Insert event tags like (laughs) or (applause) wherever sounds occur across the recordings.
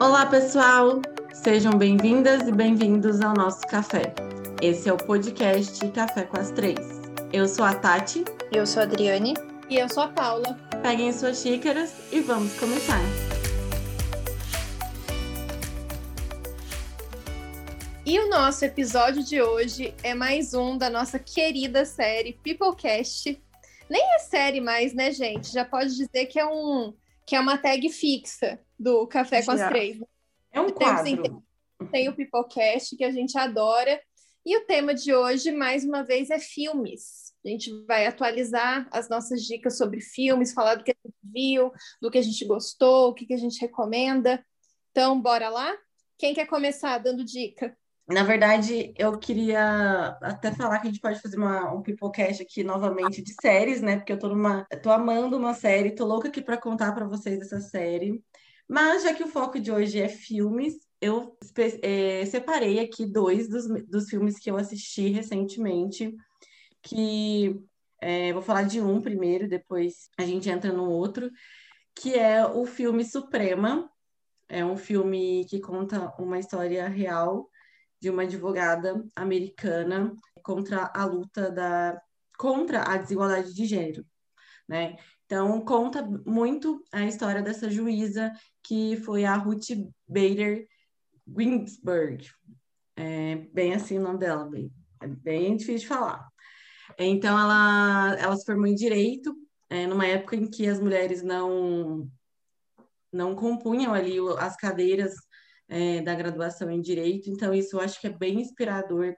Olá, pessoal! Sejam bem-vindas e bem-vindos ao nosso café. Esse é o podcast Café com as Três. Eu sou a Tati. Eu sou a Adriane. E eu sou a Paula. Peguem suas xícaras e vamos começar. E o nosso episódio de hoje é mais um da nossa querida série Peoplecast. Nem é série mais, né, gente? Já pode dizer que é um que é uma tag fixa do Café com as Três. É um quadro. Tem o Peoplecast, que a gente adora. E o tema de hoje, mais uma vez, é filmes. A gente vai atualizar as nossas dicas sobre filmes, falar do que a gente viu, do que a gente gostou, o que, que a gente recomenda. Então, bora lá? Quem quer começar dando dica? Na verdade, eu queria até falar que a gente pode fazer uma, um Peoplecast aqui novamente de séries, né? Porque eu tô numa. tô amando uma série, tô louca aqui para contar para vocês essa série. Mas já que o foco de hoje é filmes, eu é, separei aqui dois dos, dos filmes que eu assisti recentemente, que é, vou falar de um primeiro, depois a gente entra no outro, que é o filme Suprema. É um filme que conta uma história real de uma advogada americana contra a luta da contra a desigualdade de gênero, né? Então conta muito a história dessa juíza que foi a Ruth Bader Ginsburg, é bem assim o nome dela, bem, é bem difícil de falar. Então ela ela se formou em direito é, numa época em que as mulheres não não compunham ali as cadeiras é, da graduação em Direito, então isso eu acho que é bem inspirador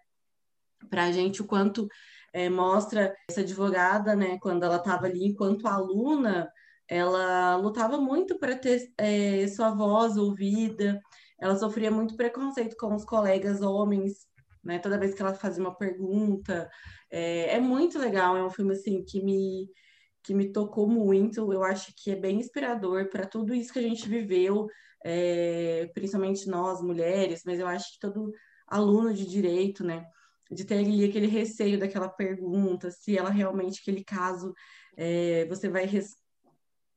para a gente, o quanto é, mostra essa advogada, né, quando ela estava ali enquanto aluna, ela lutava muito para ter é, sua voz ouvida, ela sofria muito preconceito com os colegas homens, né, toda vez que ela fazia uma pergunta, é, é muito legal, é um filme assim que me que me tocou muito, eu acho que é bem inspirador para tudo isso que a gente viveu, é, principalmente nós, mulheres, mas eu acho que todo aluno de direito, né, de ter ali aquele receio daquela pergunta, se ela realmente, aquele caso, é, você vai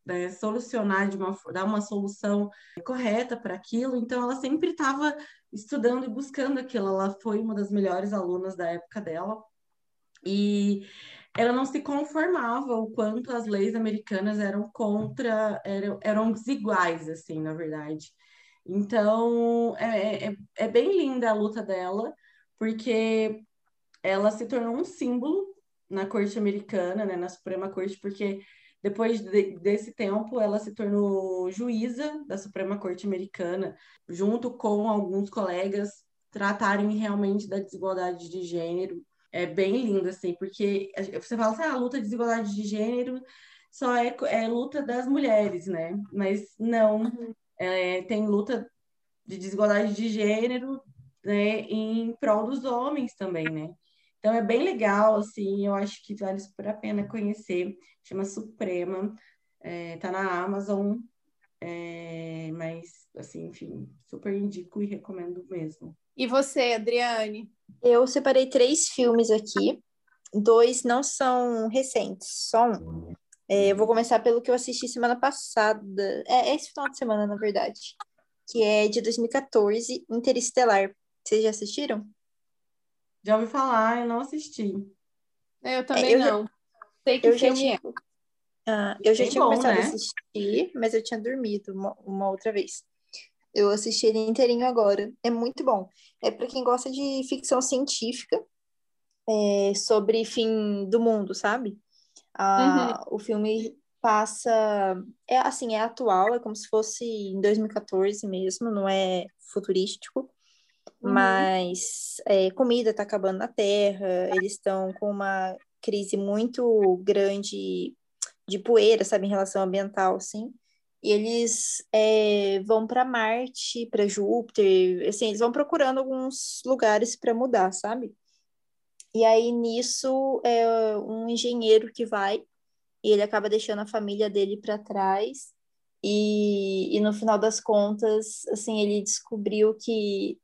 né, solucionar de uma dar uma solução correta para aquilo. Então, ela sempre estava estudando e buscando aquilo. Ela foi uma das melhores alunas da época dela. E ela não se conformava o quanto as leis americanas eram contra, eram, eram desiguais, assim, na verdade. Então, é, é, é bem linda a luta dela, porque ela se tornou um símbolo na corte americana, né, na Suprema Corte, porque depois de, desse tempo ela se tornou juíza da Suprema Corte Americana, junto com alguns colegas tratarem realmente da desigualdade de gênero é bem lindo, assim, porque você fala assim, ah, a luta de desigualdade de gênero só é, é luta das mulheres, né? Mas não, uhum. é, tem luta de desigualdade de gênero né, em prol dos homens também, né? Então é bem legal, assim, eu acho que vale super a pena conhecer. Chama Suprema, é, tá na Amazon, é, mas, assim, enfim, super indico e recomendo mesmo. E você, Adriane? Eu separei três filmes aqui. Dois não são recentes, só um. É, eu vou começar pelo que eu assisti semana passada. É, é esse final de semana, na verdade. Que é de 2014, Interestelar. Vocês já assistiram? Já ouvi falar, eu não assisti. É, eu também é, eu não. Já... Sei que eu filme já tinha... é. Ah, eu já tinha bom, começado né? a assistir, mas eu tinha dormido uma, uma outra vez. Eu assisti ele inteirinho agora. É muito bom. É para quem gosta de ficção científica é, sobre fim do mundo, sabe? Ah, uhum. O filme passa. É assim, é atual, é como se fosse em 2014 mesmo, não é futurístico. Uhum. Mas é, comida está acabando na Terra, eles estão com uma crise muito grande de poeira, sabe, em relação ambiental, assim e eles é, vão para Marte, para Júpiter, assim, eles vão procurando alguns lugares para mudar, sabe? E aí nisso é um engenheiro que vai e ele acaba deixando a família dele para trás e, e no final das contas, assim, ele descobriu que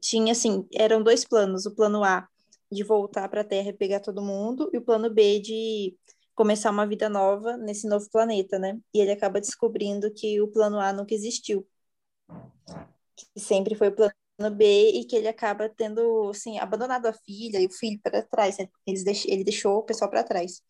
tinha assim, eram dois planos, o plano A de voltar para a Terra e pegar todo mundo e o plano B de começar uma vida nova nesse novo planeta, né? E ele acaba descobrindo que o plano A nunca existiu. que sempre foi o plano B e que ele acaba tendo, assim, abandonado a filha e o filho para trás, né? Ele deixou o pessoal para trás.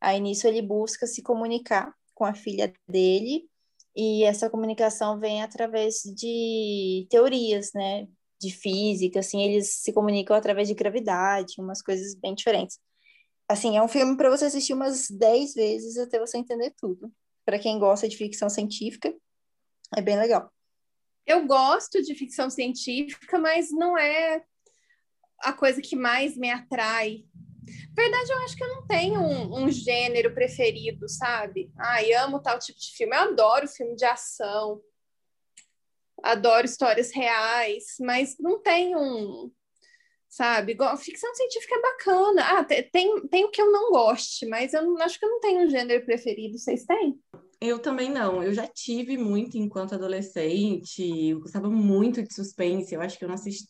Aí nisso ele busca se comunicar com a filha dele e essa comunicação vem através de teorias, né? De física, assim, eles se comunicam através de gravidade, umas coisas bem diferentes. Assim, é um filme para você assistir umas 10 vezes até você entender tudo. Para quem gosta de ficção científica, é bem legal. Eu gosto de ficção científica, mas não é a coisa que mais me atrai. Verdade, eu acho que eu não tenho um, um gênero preferido, sabe? Ai, amo tal tipo de filme. Eu adoro filme de ação, adoro histórias reais, mas não tem um, sabe? Ficção científica é bacana. Ah, tem, tem o que eu não goste, mas eu não, acho que eu não tenho um gênero preferido. Vocês têm? Eu também não. Eu já tive muito enquanto adolescente. Eu gostava muito de suspense. Eu acho que eu não assisti.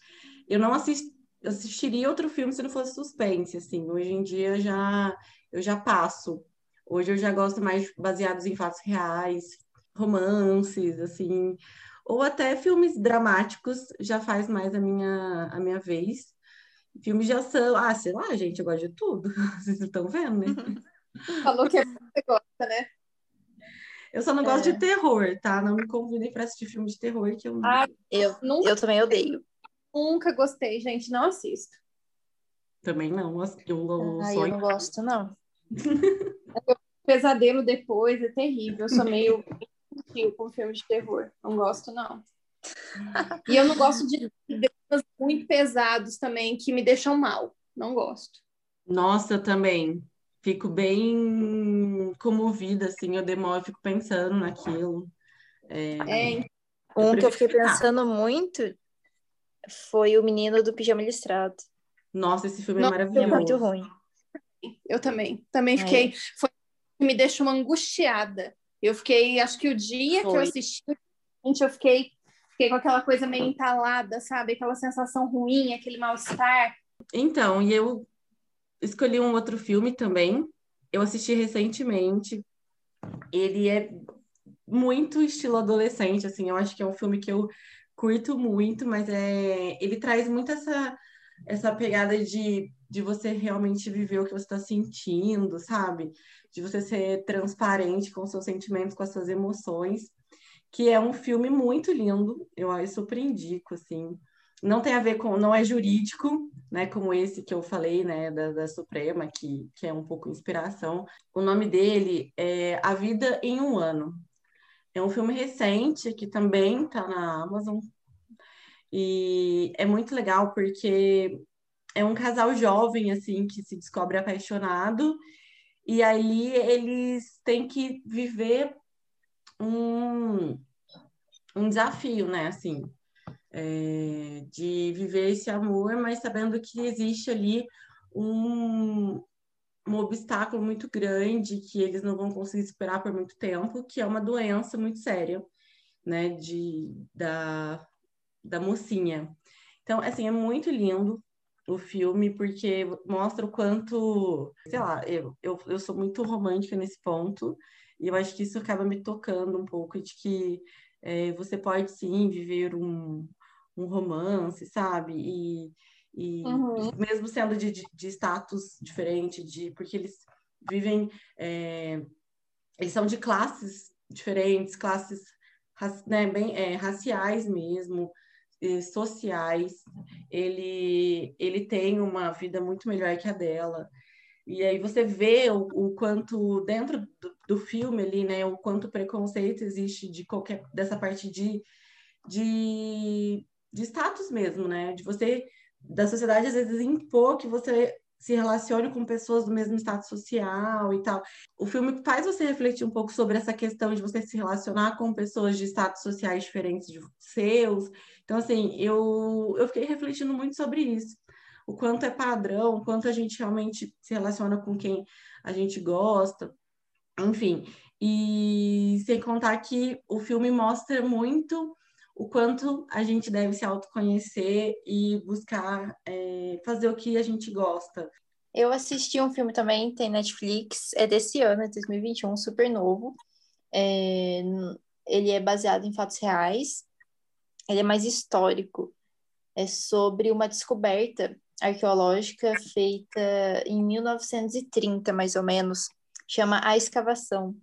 Eu não assisti. assistiria outro filme se não fosse suspense, assim. Hoje em dia já eu já passo. Hoje eu já gosto mais baseados em fatos reais, romances, assim, ou até filmes dramáticos, já faz mais a minha a minha vez. Filmes de ação, ah, sei lá, gente, eu gosto de tudo. (laughs) Vocês estão vendo, né? (laughs) Falou que você gosta, né? Eu só não gosto é. de terror, tá? Não me convidem para assistir filme de terror que eu não. Ah, eu, nunca... eu também odeio. Nunca gostei, gente. Não assisto. Também não. Eu, eu, ah, eu não gosto, não. (laughs) Pesadelo depois é terrível. Eu sou meio com filme de terror. Não gosto, não. E eu não gosto de dramas muito pesados também que me deixam mal. Não gosto. Nossa, também. Fico bem comovida, assim, eu demoro, fico pensando naquilo. É... É, um que eu fiquei pensando muito foi o menino do pijama listrado. Nossa, esse filme é maravilhoso. É muito ruim. Eu também. Também fiquei. É. Foi, me deixou uma angustiada. Eu fiquei, acho que o dia foi. que eu assisti, eu fiquei Fiquei com aquela coisa meio entalada, sabe? Aquela sensação ruim, aquele mal-estar. Então, e eu escolhi um outro filme também. Eu assisti recentemente. Ele é muito estilo adolescente, assim. Eu acho que é um filme que eu curto muito, mas é ele traz muito essa essa pegada de, de você realmente viver o que você está sentindo, sabe? De você ser transparente com seus sentimentos, com as suas emoções que é um filme muito lindo, eu super indico, assim. Não tem a ver com, não é jurídico, né, como esse que eu falei, né, da, da Suprema, que, que é um pouco inspiração. O nome dele é A Vida em um Ano. É um filme recente que também está na Amazon. E é muito legal porque é um casal jovem, assim, que se descobre apaixonado. E aí eles têm que viver um, um desafio, né? Assim, é, de viver esse amor, mas sabendo que existe ali um, um obstáculo muito grande que eles não vão conseguir esperar por muito tempo, que é uma doença muito séria, né? De, da, da mocinha. Então, assim, é muito lindo o filme, porque mostra o quanto, sei lá, eu, eu, eu sou muito romântica nesse ponto, e eu acho que isso acaba me tocando um pouco de que é, você pode sim viver um, um romance, sabe? E, e uhum. mesmo sendo de, de, de, status diferente, de porque eles vivem, é, eles são de classes diferentes, classes né, bem é, raciais mesmo, sociais. Ele ele tem uma vida muito melhor que a dela. E aí você vê o, o quanto dentro do, do, filme ali, né, o quanto preconceito existe de qualquer dessa parte de, de, de status mesmo, né? De você da sociedade às vezes impor que você se relacione com pessoas do mesmo status social e tal. O filme faz você refletir um pouco sobre essa questão de você se relacionar com pessoas de status sociais diferentes de seus. Então, assim, eu, eu fiquei refletindo muito sobre isso o quanto é padrão, o quanto a gente realmente se relaciona com quem a gente gosta, enfim. E sem contar que o filme mostra muito o quanto a gente deve se autoconhecer e buscar é, fazer o que a gente gosta. Eu assisti um filme também, tem Netflix, é desse ano, é 2021, super novo. É, ele é baseado em fatos reais ele é mais histórico. É sobre uma descoberta arqueológica feita em 1930, mais ou menos. Chama A Escavação.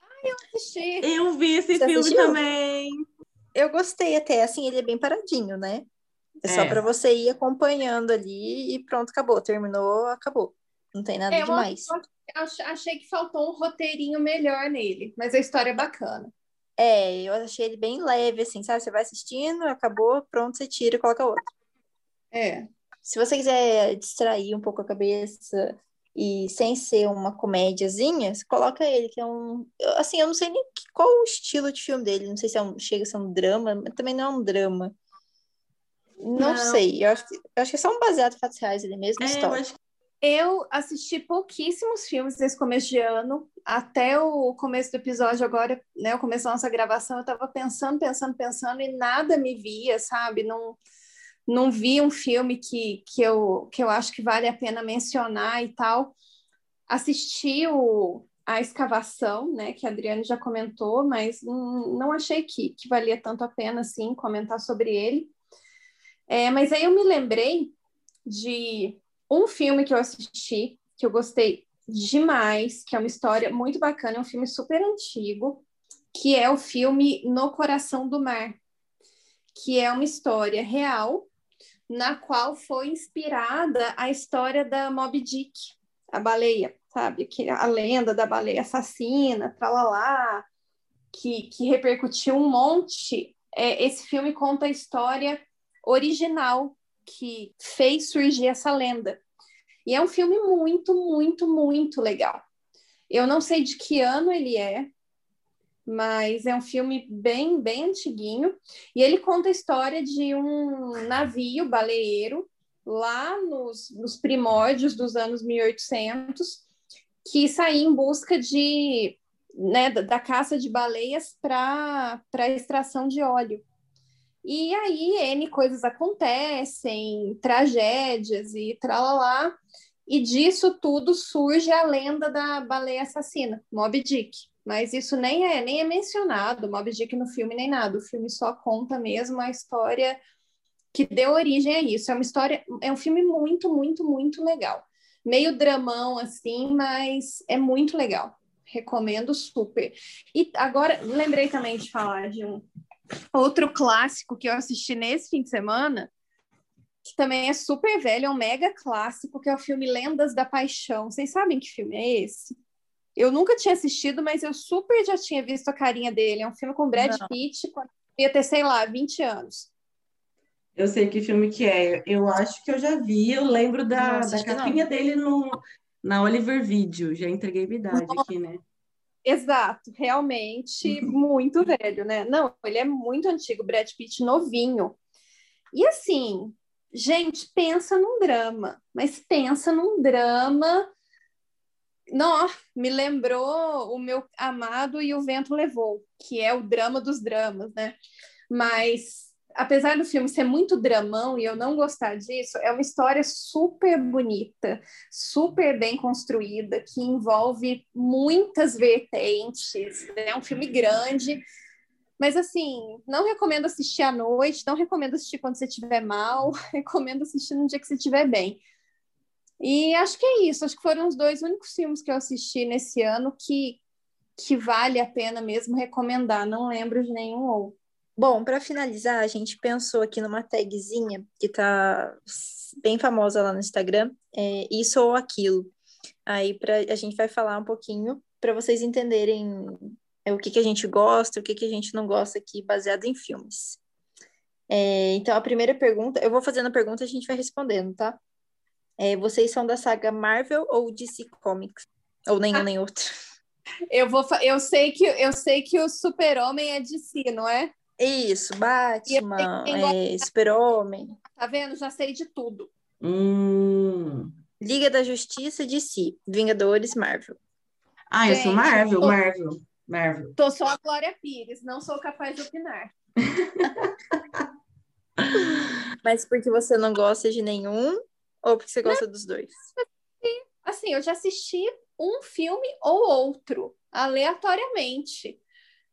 Ai, eu assisti. Eu vi esse Você filme assistiu? também. Eu gostei até, assim, ele é bem paradinho, né? É, é. só para você ir acompanhando ali e pronto, acabou. Terminou, acabou. Não tem nada é, demais. Eu achei que faltou um roteirinho melhor nele, mas a história é bacana. É, eu achei ele bem leve, assim, sabe? Você vai assistindo, acabou, pronto, você tira e coloca outro. É. Se você quiser distrair um pouco a cabeça e sem ser uma comédiazinha, você coloca ele, que é um. Assim, eu não sei nem qual o estilo de filme dele, não sei se é um... chega a ser um drama, mas também não é um drama. Não, não. sei, eu acho, eu acho que é só um baseado em fatos reais, ele mesmo, é, história. Eu acho eu assisti pouquíssimos filmes nesse começo de ano, até o começo do episódio agora, né, o começo da nossa gravação, eu tava pensando, pensando, pensando e nada me via, sabe? Não não vi um filme que, que, eu, que eu acho que vale a pena mencionar e tal. Assisti o, a escavação, né, que a Adriane já comentou, mas não, achei que, que valia tanto a pena, assim, comentar sobre ele. É, mas aí eu me lembrei de um filme que eu assisti, que eu gostei demais, que é uma história muito bacana, é um filme super antigo, que é o filme No Coração do Mar, que é uma história real na qual foi inspirada a história da Moby Dick, a baleia, sabe? Que a lenda da baleia assassina, tralalá, que, que repercutiu um monte. É, esse filme conta a história original que fez surgir essa lenda. E é um filme muito, muito, muito legal. Eu não sei de que ano ele é, mas é um filme bem, bem antiguinho. E ele conta a história de um navio baleeiro lá nos, nos primórdios dos anos 1800 que saía em busca de né, da, da caça de baleias para extração de óleo. E aí, N coisas acontecem, tragédias e tralalá, e disso tudo surge a lenda da baleia assassina, Moby Dick. Mas isso nem é, nem é mencionado, Moby Dick no filme, nem nada. O filme só conta mesmo a história que deu origem a isso. É uma história, é um filme muito, muito, muito legal. Meio dramão, assim, mas é muito legal. Recomendo super. E agora, lembrei também de falar de um Outro clássico que eu assisti nesse fim de semana, que também é super velho, é um mega clássico, que é o filme Lendas da Paixão. Vocês sabem que filme é esse? Eu nunca tinha assistido, mas eu super já tinha visto a carinha dele. É um filme com Brad Não. Pitt, quando ia ter, sei lá, 20 anos. Eu sei que filme que é. Eu acho que eu já vi. Eu lembro da, da capinha dele no, na Oliver Video. Já entreguei minha idade aqui, né? Exato, realmente (laughs) muito velho, né? Não, ele é muito antigo, Brad Pitt novinho. E assim, gente, pensa num drama, mas pensa num drama. Não, me lembrou o meu amado e o vento levou, que é o drama dos dramas, né? Mas apesar do filme ser muito dramão e eu não gostar disso, é uma história super bonita, super bem construída, que envolve muitas vertentes. Né? É um filme grande, mas assim, não recomendo assistir à noite, não recomendo assistir quando você estiver mal, (laughs) recomendo assistir no dia que você estiver bem. E acho que é isso, acho que foram os dois únicos filmes que eu assisti nesse ano que, que vale a pena mesmo recomendar, não lembro de nenhum outro. Bom, para finalizar, a gente pensou aqui numa tagzinha que tá bem famosa lá no Instagram, é isso ou aquilo. Aí pra, a gente vai falar um pouquinho para vocês entenderem é, o que, que a gente gosta, o que, que a gente não gosta aqui, baseado em filmes. É, então, a primeira pergunta, eu vou fazendo a pergunta e a gente vai respondendo, tá? É, vocês são da saga Marvel ou DC Comics? Ou nenhum nem outro? (laughs) Eu vou, eu sei que eu sei que o Super-Homem é DC, não é? Isso, Batman, é, Super-Homem. Tá vendo? Já sei de tudo. Hum. Liga da Justiça de si. Vingadores, Marvel. Ah, eu sou Marvel, tô, Marvel, Marvel. Tô só a Glória Pires, não sou capaz de opinar. (laughs) Mas porque você não gosta de nenhum ou porque você gosta não, dos dois? Assim, eu já assisti um filme ou outro, aleatoriamente.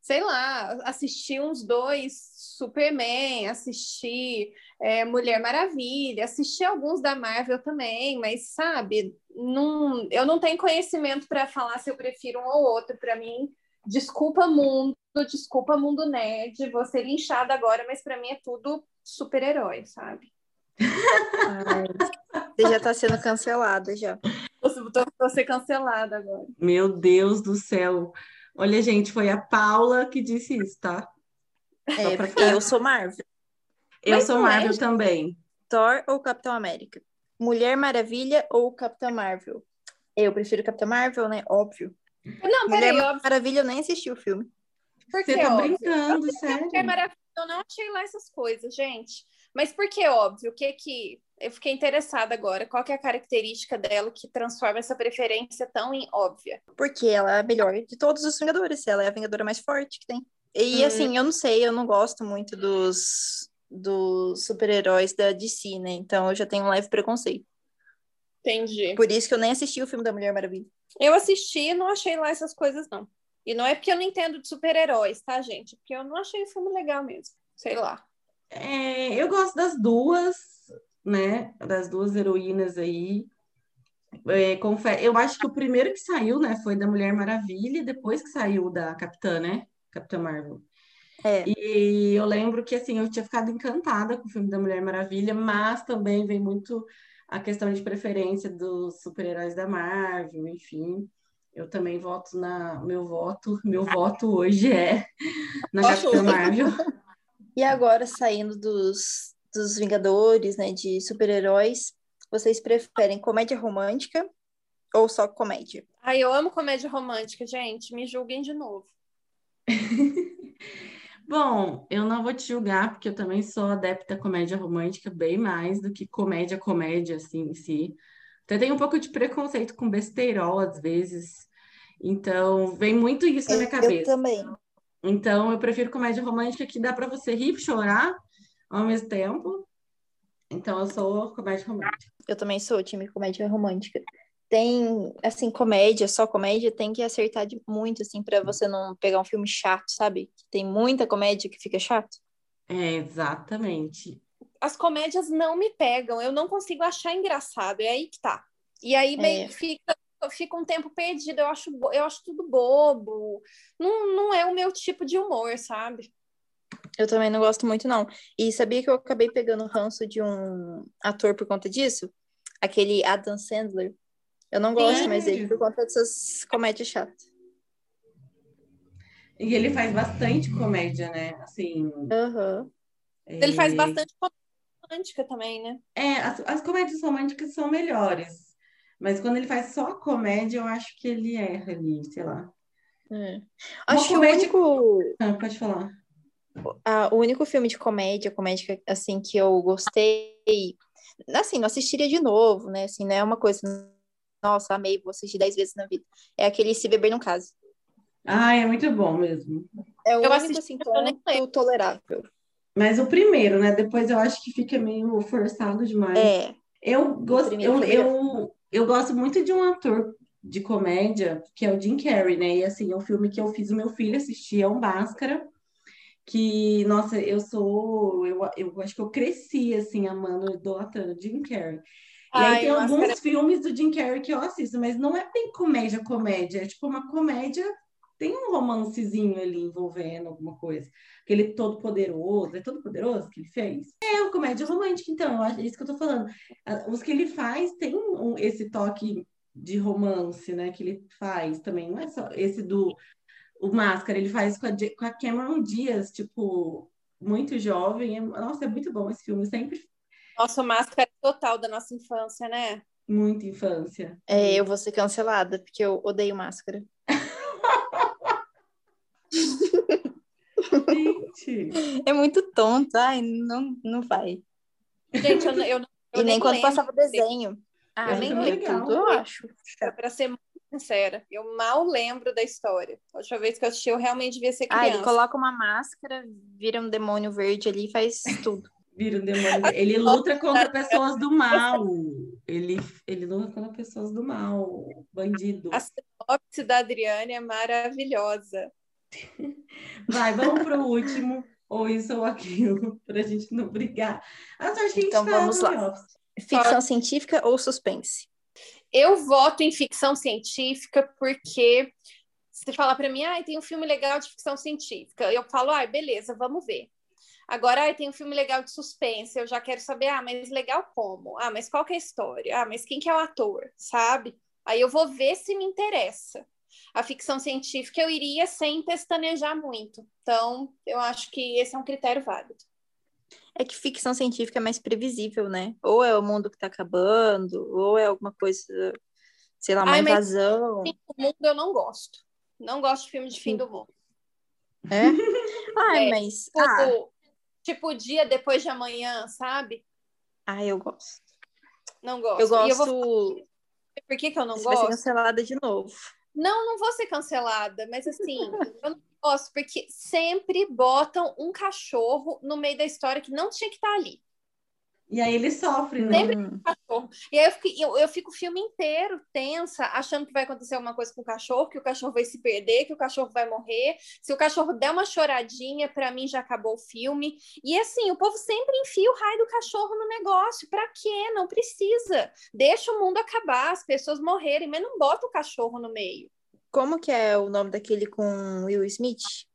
Sei lá, assisti uns dois Superman, assisti é, Mulher Maravilha, assisti alguns da Marvel também, mas sabe, não, eu não tenho conhecimento para falar se eu prefiro um ou outro. Para mim, desculpa mundo, desculpa mundo nerd, vou ser linchada agora, mas para mim é tudo super-herói, sabe? Ai, você já está sendo cancelada já. Vou ser cancelada agora. Meu Deus do céu. Olha, gente, foi a Paula que disse isso, tá? É, porque eu sou Marvel. Eu Mas sou Marvel é... também. Thor ou Capitão América? Mulher Maravilha ou Capitã Marvel? Eu prefiro Capitã Marvel, né? Óbvio. Não, peraí, Mulher óbvio. Maravilha, eu nem assisti o filme. Por Você tá óbvio? brincando, eu, sério? Mulher Maravilha, eu não achei lá essas coisas, gente. Mas por que óbvio? O que que... Eu fiquei interessada agora. Qual que é a característica dela que transforma essa preferência tão em óbvia? Porque ela é a melhor de todos os Vingadores. Ela é a Vingadora mais forte que tem. E hum. assim, eu não sei, eu não gosto muito dos, dos super-heróis da DC, né? Então eu já tenho um leve preconceito. Entendi. Por isso que eu nem assisti o filme da Mulher Maravilha. Eu assisti e não achei lá essas coisas, não. E não é porque eu não entendo de super-heróis, tá, gente? Porque eu não achei o filme legal mesmo. Sei lá. É, eu gosto das duas, né? Das duas heroínas aí. É, eu acho que o primeiro que saiu, né, foi da Mulher Maravilha, depois que saiu da Capitã, né? Capitã Marvel. É. E eu lembro que, assim, eu tinha ficado encantada com o filme da Mulher Maravilha, mas também vem muito a questão de preferência dos super-heróis da Marvel, enfim. Eu também voto na. Meu voto, meu voto hoje é na Capitã Marvel. (laughs) E agora, saindo dos, dos Vingadores, né, de super-heróis, vocês preferem comédia romântica ou só comédia? Ai, eu amo comédia romântica, gente. Me julguem de novo. (laughs) Bom, eu não vou te julgar, porque eu também sou adepta à comédia romântica bem mais do que comédia, comédia, assim, em si. Até tenho um pouco de preconceito com besteirol, às vezes. Então, vem muito isso na minha cabeça. Eu também. Então, eu prefiro comédia romântica que dá para você rir e chorar ao mesmo tempo. Então, eu sou comédia romântica. Eu também sou time comédia romântica tem, assim, comédia, só comédia, tem que acertar de muito, assim, para você não pegar um filme chato, sabe? Tem muita comédia que fica chato. É, exatamente. As comédias não me pegam, eu não consigo achar engraçado, é aí que tá. E aí meio é. fica, fica um tempo perdido, eu acho, eu acho tudo bobo. Não, não é o meu tipo de humor, sabe? Eu também não gosto muito, não. E sabia que eu acabei pegando ranço de um ator por conta disso? Aquele Adam Sandler. Eu não gosto mais dele por conta dessas comédias chatas. E ele faz bastante comédia, né? Assim. Uhum. Ele faz bastante comédia romântica também, né? É, as, as comédias românticas são melhores. Mas quando ele faz só comédia, eu acho que ele erra ali, sei lá. É. Acho que o único. Ah, pode falar. O único filme de comédia, comédia assim, que eu gostei. Assim, não assistiria de novo, né? Assim, não é uma coisa nossa, amei, vou assistir dez vezes na vida. É aquele Se Beber Não Case. Ah, é muito bom mesmo. É o eu único, assim, tanto tolerável. Mas o primeiro, né? Depois eu acho que fica meio forçado demais. É. Eu gosto, eu, eu, eu gosto muito de um ator de comédia, que é o Jim Carrey, né? E assim, é um filme que eu fiz o meu filho assistir, é um Máscara, que, nossa, eu sou, eu, eu acho que eu cresci, assim, amando, idolatrando Jim Carrey. E Ai, aí tem alguns cara... filmes do Jim Carrey que eu assisto, mas não é bem comédia, comédia. É tipo uma comédia, tem um romancezinho ali envolvendo alguma coisa. Aquele todo poderoso, é todo poderoso que ele fez? É uma comédia romântica, então, eu acho, é isso que eu tô falando. Os que ele faz tem um, esse toque de romance, né, que ele faz também. Não é só esse do o Máscara, ele faz com a, com a Cameron Diaz, tipo, muito jovem. É, nossa, é muito bom esse filme. sempre nossa, máscara total da nossa infância, né? Muita infância. É, eu vou ser cancelada, porque eu odeio máscara. (laughs) Gente. É muito tonto, ai, não, não vai. Gente, eu, eu, eu E nem, quando passava desenho. Ah, eu nem lembro tudo, eu acho. Pra ser muito sincera, eu mal lembro da história. A última vez que eu assisti, eu realmente devia ser criança. Ah, ele coloca uma máscara, vira um demônio verde ali e faz tudo. (laughs) Vira um demônio. Ele luta contra pessoas do mal. Ele, ele luta contra pessoas do mal. Bandido. A sinopse da Adriane é maravilhosa. (laughs) Vai, vamos pro último, ou isso ou aquilo, (laughs) pra gente não brigar. A sorte que a gente então tá vamos lá. Ficção científica ou suspense? Eu voto em ficção científica porque se falar para mim, ah, tem um filme legal de ficção científica, eu falo, ah, beleza, vamos ver. Agora, ah, tem um filme legal de suspense, eu já quero saber, ah, mas legal como? Ah, mas qual que é a história? Ah, mas quem que é o ator, sabe? Aí eu vou ver se me interessa. A ficção científica eu iria sem pestanejar muito. Então, eu acho que esse é um critério válido. É que ficção científica é mais previsível, né? Ou é o mundo que tá acabando, ou é alguma coisa, sei lá, uma Ai, invasão. Mas, o mundo eu não gosto. Não gosto de filme de fim do mundo. É? (laughs) Ai, é, mas. Tipo, ah. tipo, dia depois de amanhã, sabe? Ah, eu gosto. Não gosto. Eu gosto. Eu vou... Por que, que eu não Você gosto? Vai ser cancelada de novo. Não, não vou ser cancelada, mas assim, eu não gosto, porque sempre botam um cachorro no meio da história que não tinha que estar tá ali. E aí ele sofre, né? Sempre com o cachorro. E aí eu fico, eu, eu fico o filme inteiro tensa, achando que vai acontecer alguma coisa com o cachorro, que o cachorro vai se perder, que o cachorro vai morrer. Se o cachorro der uma choradinha, para mim já acabou o filme. E assim, o povo sempre enfia o raio do cachorro no negócio. Para quê? Não precisa. Deixa o mundo acabar, as pessoas morrerem, mas não bota o cachorro no meio. Como que é o nome daquele com Will Smith?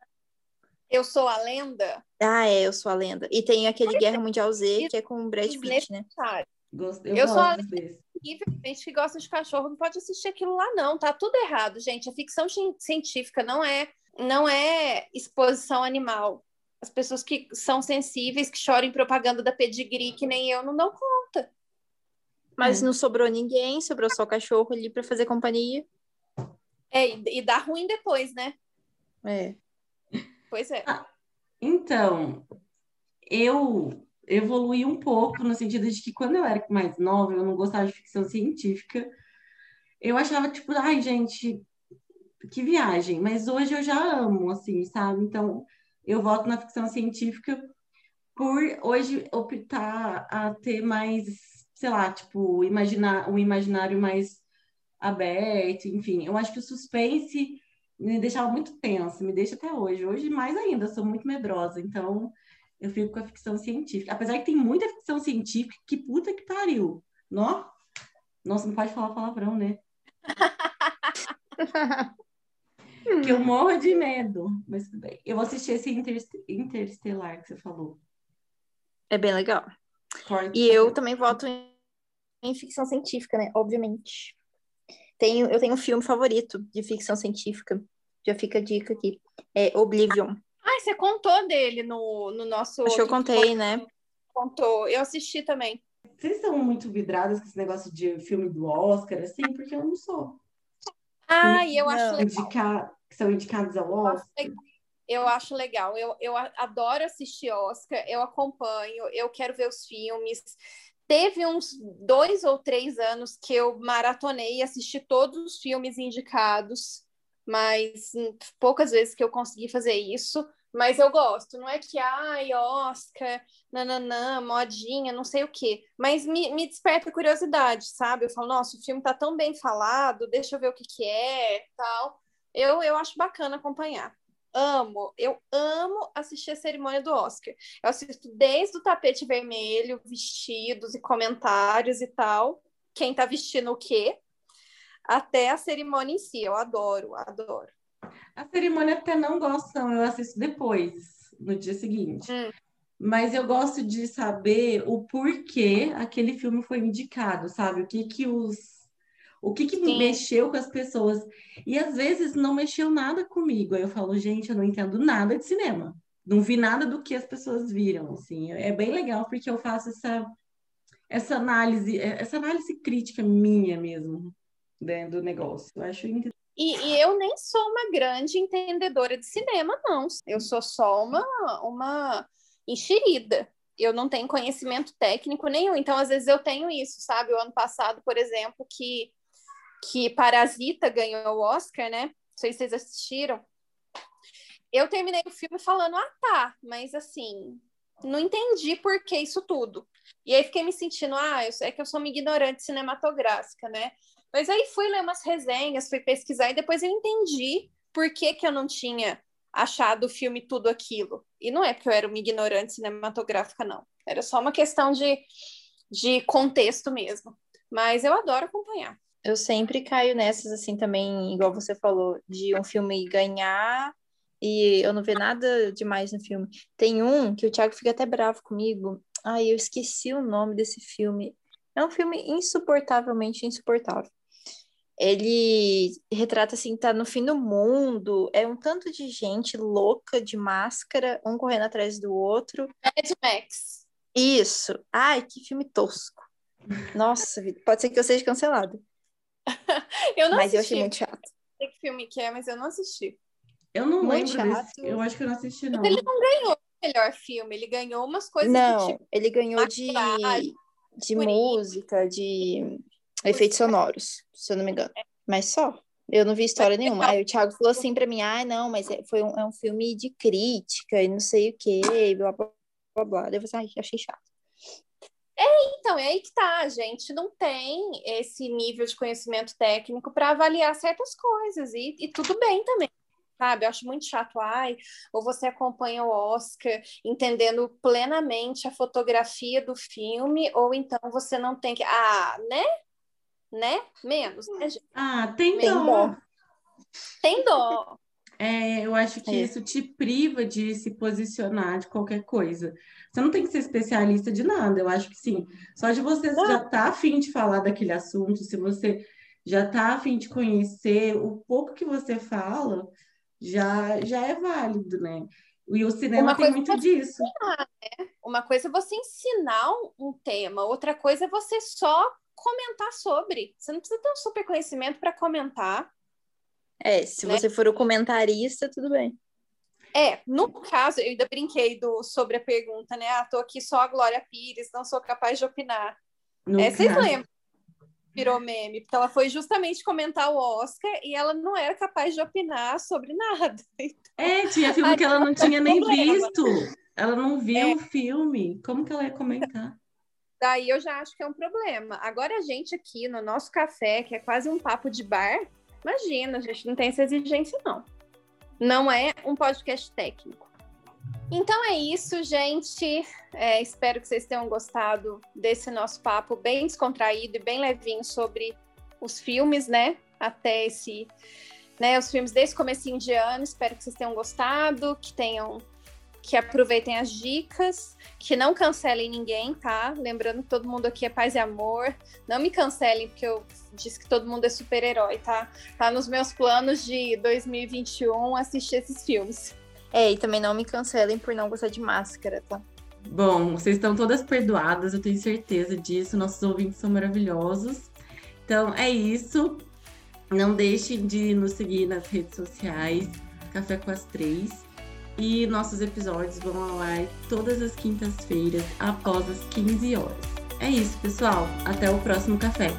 Eu sou a lenda. Ah, é, eu sou a lenda. E tem aquele Guerra Mundial Z, que é com o Brad Pitt, né? eu, eu sou a lenda gente que gosta de cachorro não pode assistir aquilo lá, não. Tá tudo errado, gente. A ficção científica não é, não é exposição animal. As pessoas que são sensíveis, que choram em propaganda da pedigree, que nem eu, não dão conta. Mas é. não sobrou ninguém, sobrou só o cachorro ali para fazer companhia. É, e, e dá ruim depois, né? É. Pois é. Ah, então, eu evoluí um pouco no sentido de que quando eu era mais nova, eu não gostava de ficção científica. Eu achava, tipo, ai, gente, que viagem. Mas hoje eu já amo, assim, sabe? Então, eu volto na ficção científica por hoje optar a ter mais, sei lá, tipo, imaginar um imaginário mais aberto, enfim. Eu acho que o suspense me deixava muito tensa, me deixa até hoje. Hoje, mais ainda, sou muito medrosa, então eu fico com a ficção científica. Apesar que tem muita ficção científica que puta que pariu. Nó? Nossa, não pode falar palavrão, né? (laughs) que eu morro de medo, mas tudo bem. Eu vou assistir esse Interestelar que você falou. É bem legal. Corte. E eu também voto em, em ficção científica, né? Obviamente. Tenho, eu tenho um filme favorito de ficção científica. Já fica a dica aqui. É Oblivion. Ah, você contou dele no, no nosso. Acho que eu contei, né? Contou. Eu assisti também. Vocês são muito vidradas com esse negócio de filme do Oscar, assim? Porque eu não sou. Ah, e eu acho legal. que são indicados ao Oscar. Eu acho legal. Eu, eu adoro assistir Oscar, eu acompanho, eu quero ver os filmes. Teve uns dois ou três anos que eu maratonei e assisti todos os filmes indicados, mas poucas vezes que eu consegui fazer isso. Mas eu gosto, não é que, ai, Oscar, nananã, modinha, não sei o quê. Mas me, me desperta curiosidade, sabe? Eu falo, nossa, o filme tá tão bem falado, deixa eu ver o que que é, tal. Eu, eu acho bacana acompanhar amo, eu amo assistir a cerimônia do Oscar. Eu assisto desde o tapete vermelho, vestidos e comentários e tal, quem tá vestindo o quê, até a cerimônia em si. Eu adoro, adoro. A cerimônia até não gosto, não, eu assisto depois, no dia seguinte. Hum. Mas eu gosto de saber o porquê aquele filme foi indicado, sabe? O que que os o que, que mexeu com as pessoas? E às vezes não mexeu nada comigo. Aí eu falo, gente, eu não entendo nada de cinema. Não vi nada do que as pessoas viram, assim. É bem legal porque eu faço essa essa análise, essa análise crítica minha mesmo, né, do negócio. Eu acho e, e, eu nem sou uma grande entendedora de cinema, não. Eu sou só uma, uma enxerida. Eu não tenho conhecimento técnico nenhum. Então, às vezes, eu tenho isso, sabe? O ano passado, por exemplo, que que Parasita ganhou o Oscar, né? Não sei se vocês assistiram. Eu terminei o filme falando, ah, tá, mas assim, não entendi por que isso tudo. E aí fiquei me sentindo, ah, é que eu sou uma ignorante cinematográfica, né? Mas aí fui ler umas resenhas, fui pesquisar e depois eu entendi por que, que eu não tinha achar do filme tudo aquilo. E não é porque eu era uma ignorante cinematográfica, não. Era só uma questão de, de contexto mesmo. Mas eu adoro acompanhar. Eu sempre caio nessas, assim, também, igual você falou, de um filme ganhar e eu não ver nada demais no filme. Tem um que o Thiago fica até bravo comigo. Ai, eu esqueci o nome desse filme. É um filme insuportavelmente insuportável. Ele retrata assim, tá no fim do mundo, é um tanto de gente louca de máscara, um correndo atrás do outro. Mad Max. Isso. Ai, que filme tosco. Nossa, (laughs) pode ser que eu seja cancelado. (laughs) eu não mas assisti. eu achei muito chato. Não sei que filme que é, mas eu não assisti. Eu não muito lembro chato. desse. Eu acho que eu não assisti, não. Ele não ganhou o melhor filme, ele ganhou umas coisas Não, tipo, ele ganhou de, de música, de efeitos sonoros, se eu não me engano. Mas só. Eu não vi história nenhuma. Aí o Thiago falou assim pra mim, ah, não, mas é, foi um, é um filme de crítica e não sei o quê, blá, blá, blá, eu falei, ai, achei chato. É, então, é aí que tá, a gente não tem esse nível de conhecimento técnico para avaliar certas coisas, e, e tudo bem também sabe? Eu acho muito chato, ai, ou você acompanha o Oscar entendendo plenamente a fotografia do filme, ou então você não tem que, ah, né? Né? Menos, né, gente? Ah, tem dó. Tem dó. É, eu acho que é. isso te priva de se posicionar de qualquer coisa. Você não tem que ser especialista de nada, eu acho que sim. Só de você não. já tá afim de falar daquele assunto, se você já tá afim de conhecer o pouco que você fala, já, já é válido, né? E o cinema Uma tem muito é disso. Ensinar, né? Uma coisa é você ensinar um tema, outra coisa é você só comentar sobre. Você não precisa ter um super conhecimento para comentar. É, se né? você for o comentarista, tudo bem. É, no caso, eu ainda brinquei do, sobre a pergunta, né? Ah, tô aqui só a Glória Pires, não sou capaz de opinar. é, vocês lembram? virou meme, porque ela foi justamente comentar o Oscar e ela não era capaz de opinar sobre nada. (laughs) É, tinha filme que ela não tinha nem visto. Ela não viu é. o filme. Como que ela ia comentar? Daí eu já acho que é um problema. Agora a gente aqui no nosso café, que é quase um papo de bar, imagina, a gente não tem essa exigência, não. Não é um podcast técnico. Então é isso, gente. É, espero que vocês tenham gostado desse nosso papo bem descontraído e bem levinho sobre os filmes, né? Até esse, né? Os filmes desse comecinho de ano. Espero que vocês tenham gostado, que tenham, que aproveitem as dicas, que não cancelem ninguém, tá? Lembrando que todo mundo aqui é paz e amor. Não me cancelem porque eu disse que todo mundo é super-herói, tá? Tá nos meus planos de 2021 assistir esses filmes. É, e também não me cancelem por não gostar de máscara, tá? Bom, vocês estão todas perdoadas, eu tenho certeza disso. Nossos ouvintes são maravilhosos. Então é isso. Não deixem de nos seguir nas redes sociais, Café com as Três. E nossos episódios vão ao ar todas as quintas-feiras, após as 15 horas. É isso, pessoal. Até o próximo café.